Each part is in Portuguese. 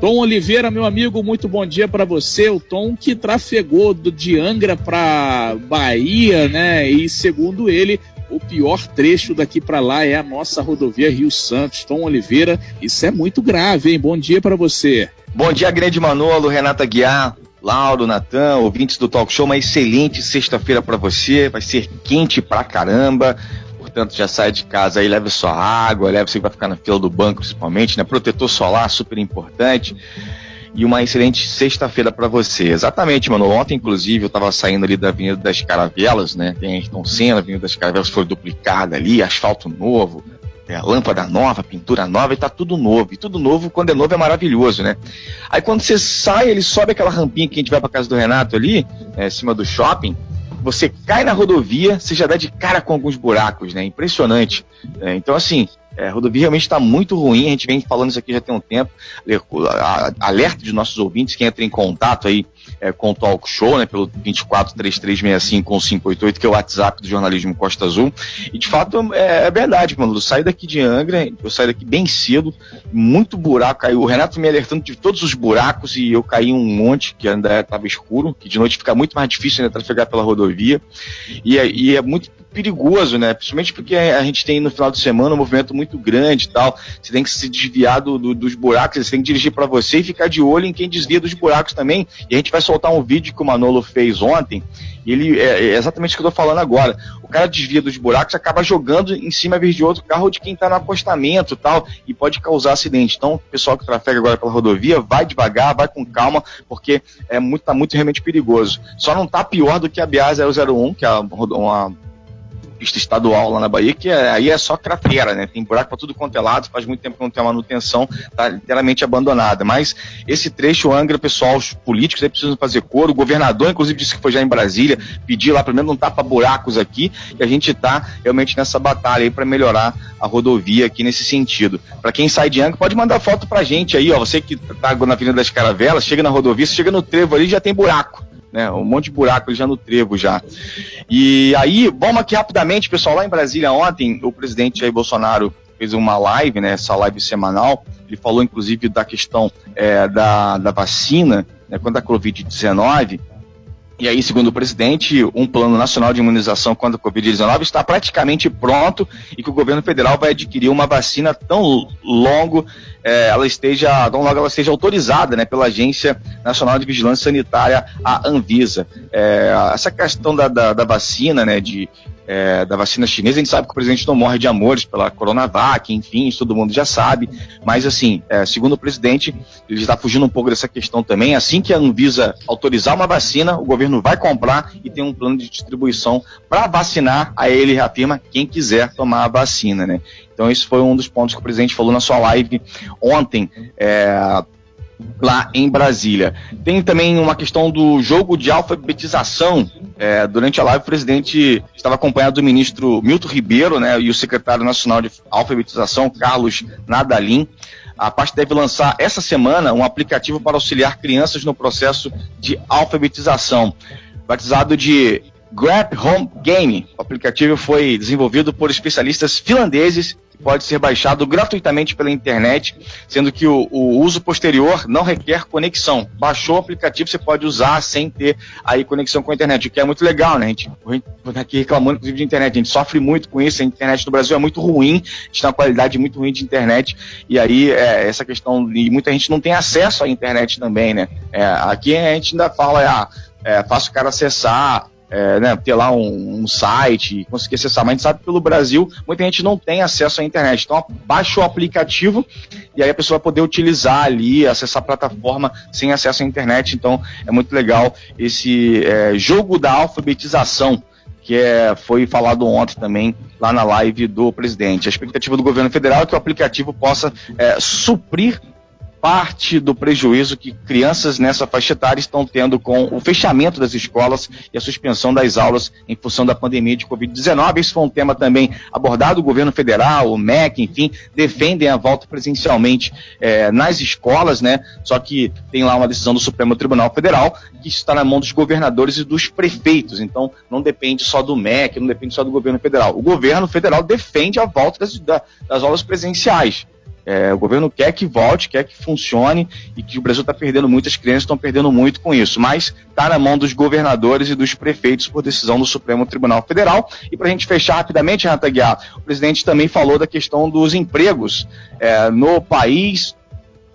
Tom Oliveira, meu amigo, muito bom dia para você. O Tom que trafegou do, de Angra para Bahia, né? E segundo ele, o pior trecho daqui para lá é a nossa rodovia Rio Santos. Tom Oliveira, isso é muito grave, hein? Bom dia para você. Bom dia, grande Manolo, Renata Guiar, Lauro, Natan, ouvintes do Talk Show. Uma excelente sexta-feira para você. Vai ser quente pra caramba portanto já sai de casa aí, leve sua água, leve você vai ficar na fila do banco principalmente, né? Protetor solar, super importante. E uma excelente sexta-feira para você. Exatamente, mano. Ontem, inclusive, eu estava saindo ali da Avenida das Caravelas, né? Tem a Ayrton Senna, a Avenida das Caravelas foi duplicada ali, asfalto novo, é, lâmpada nova, pintura nova e tá tudo novo. E tudo novo, quando é novo, é maravilhoso, né? Aí quando você sai, ele sobe aquela rampinha que a gente vai pra casa do Renato ali, é, em cima do shopping você cai na rodovia, você já dá de cara com alguns buracos, né? Impressionante. É, então, assim, é, a rodovia realmente está muito ruim, a gente vem falando isso aqui já tem um tempo. Alerta de nossos ouvintes, quem entra em contato aí é, com o Talk Show, né, pelo 243365 que é o WhatsApp do jornalismo Costa Azul. E de fato é, é verdade, mano. Eu saí daqui de Angra, eu saí daqui bem cedo, muito buraco caiu. O Renato me alertando de todos os buracos e eu caí um monte que ainda estava escuro, que de noite fica muito mais difícil ainda trafegar pela rodovia. E, é, e é muito perigoso, né? Principalmente porque a gente tem no final de semana um movimento muito grande e tal. Você tem que se desviar do, do, dos buracos, você tem que dirigir para você e ficar de olho em quem desvia dos buracos também. E a gente vai soltar um vídeo que o Manolo fez ontem. E ele é, é exatamente o que eu tô falando agora. O cara desvia dos buracos, acaba jogando em cima de outro carro de quem tá no acostamento tal, e pode causar acidente. Então, o pessoal que trafega agora pela rodovia, vai devagar, vai com calma, porque é muito, tá muito realmente perigoso. Só não tá pior do que a BA 001, que é uma pista estadual lá na Bahia, que é, aí é só cratera, né? Tem buraco para tudo quanto é lado, faz muito tempo que não tem manutenção, tá literalmente abandonada. Mas esse trecho Angra, pessoal, os políticos aí precisam fazer coro, o governador, inclusive, disse que foi já em Brasília, pedir lá, pelo menos não tapa buracos aqui, e a gente tá realmente nessa batalha aí para melhorar a rodovia aqui nesse sentido. Para quem sai de Angra, pode mandar foto pra gente aí, ó. Você que tá na Avenida das Caravelas, chega na rodovia, você chega no trevo ali já tem buraco né? Um monte de buraco já no trevo já. E aí, vamos aqui rapidamente, pessoal, lá em Brasília ontem, o presidente Jair Bolsonaro fez uma live, né? Essa live semanal. Ele falou, inclusive, da questão é, da, da vacina, né, quanto à Covid-19. E aí, segundo o presidente, um plano nacional de imunização contra a Covid-19 está praticamente pronto e que o governo federal vai adquirir uma vacina tão longo é, ela esteja, tão logo ela esteja autorizada né, pela Agência Nacional de Vigilância Sanitária, a Anvisa. É, essa questão da, da, da vacina, né, de é, da vacina chinesa, a gente sabe que o presidente não morre de amores pela Coronavac, enfim, isso todo mundo já sabe, mas assim, é, segundo o presidente, ele está fugindo um pouco dessa questão também, assim que a Anvisa autorizar uma vacina, o governo vai comprar e tem um plano de distribuição para vacinar, aí ele reafirma quem quiser tomar a vacina, né? Então esse foi um dos pontos que o presidente falou na sua live ontem, é, lá em Brasília. Tem também uma questão do jogo de alfabetização. É, durante a live, o presidente estava acompanhado do ministro Milton Ribeiro né, e o secretário nacional de alfabetização, Carlos Nadalim. A parte deve lançar essa semana um aplicativo para auxiliar crianças no processo de alfabetização, batizado de Grab Home Game. O aplicativo foi desenvolvido por especialistas finlandeses pode ser baixado gratuitamente pela internet, sendo que o, o, uso posterior não requer conexão. Baixou o aplicativo, você pode usar sem ter aí conexão com a internet, o que é muito legal, né? A gente, a tá aqui reclamando, inclusive, de internet. A gente sofre muito com isso, a internet no Brasil é muito ruim, tem uma qualidade muito ruim de internet, e aí é, essa questão, e muita gente não tem acesso à internet também, né? É, aqui a gente ainda fala, ah, é, fácil o cara acessar, é, né, ter lá um, um, site, conseguir acessar. Mas a gente sabe que pelo Brasil muita gente não tem acesso à internet. Então baixa o aplicativo e aí a pessoa vai poder utilizar ali, acessar a plataforma sem acesso à internet. Então é muito legal esse é, jogo da alfabetização que é, foi falado ontem também lá na live do presidente. A expectativa do governo federal é que o aplicativo possa é, suprir parte do prejuízo que crianças nessa faixa etária estão tendo com o fechamento das escolas e a suspensão das aulas em função da pandemia de Covid-19. Esse foi um tema também abordado. O governo federal, o MEC, enfim, defendem a volta presencialmente é, nas escolas, né? Só que tem lá uma decisão do Supremo Tribunal Federal que está na mão dos governadores e dos prefeitos. Então, não depende só do MEC, não depende só do governo federal. O governo federal defende a volta das, das aulas presenciais. É, o governo quer que volte, quer que funcione e que o Brasil está perdendo muitas crianças estão perdendo muito com isso. Mas está na mão dos governadores e dos prefeitos por decisão do Supremo Tribunal Federal. E para a gente fechar rapidamente, Renata Guiar, o presidente também falou da questão dos empregos é, no país.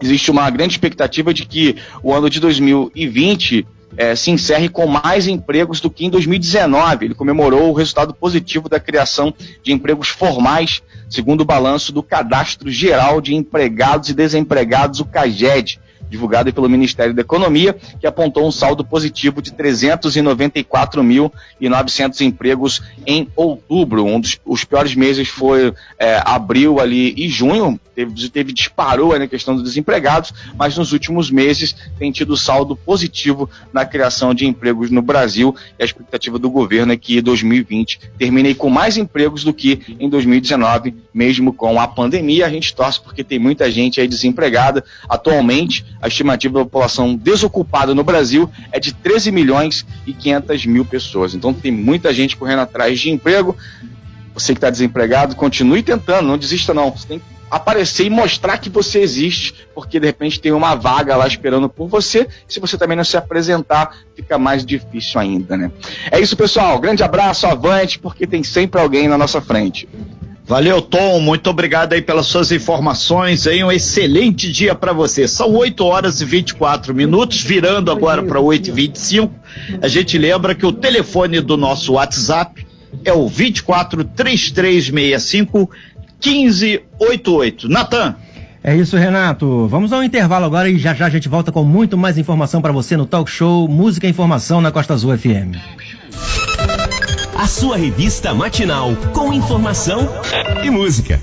Existe uma grande expectativa de que o ano de 2020 é, se encerre com mais empregos do que em 2019. Ele comemorou o resultado positivo da criação de empregos formais, segundo o balanço do Cadastro Geral de Empregados e Desempregados, o CAGED divulgado pelo Ministério da Economia, que apontou um saldo positivo de 394.900 empregos em outubro. Um dos os piores meses foi é, abril ali e junho, teve, teve disparou na questão dos desempregados, mas nos últimos meses tem tido saldo positivo na criação de empregos no Brasil e a expectativa do governo é que 2020 termine com mais empregos do que em 2019, mesmo com a pandemia. A gente torce porque tem muita gente aí desempregada. Atualmente, a estimativa da população desocupada no Brasil é de 13 milhões e 500 mil pessoas. Então tem muita gente correndo atrás de emprego. Você que está desempregado, continue tentando, não desista não. Você tem que aparecer e mostrar que você existe, porque de repente tem uma vaga lá esperando por você. Se você também não se apresentar, fica mais difícil ainda, né? É isso, pessoal. Grande abraço, avante, porque tem sempre alguém na nossa frente. Valeu, Tom. Muito obrigado aí pelas suas informações. Aí um excelente dia para você. São 8 horas e 24 minutos, virando agora para 8 e 25. A gente lembra que o telefone do nosso WhatsApp é o 24 3365 1588. Natan. É isso, Renato. Vamos ao intervalo agora e já já a gente volta com muito mais informação para você no Talk Show Música e Informação na Costa Azul FM. A sua revista matinal com informação e música.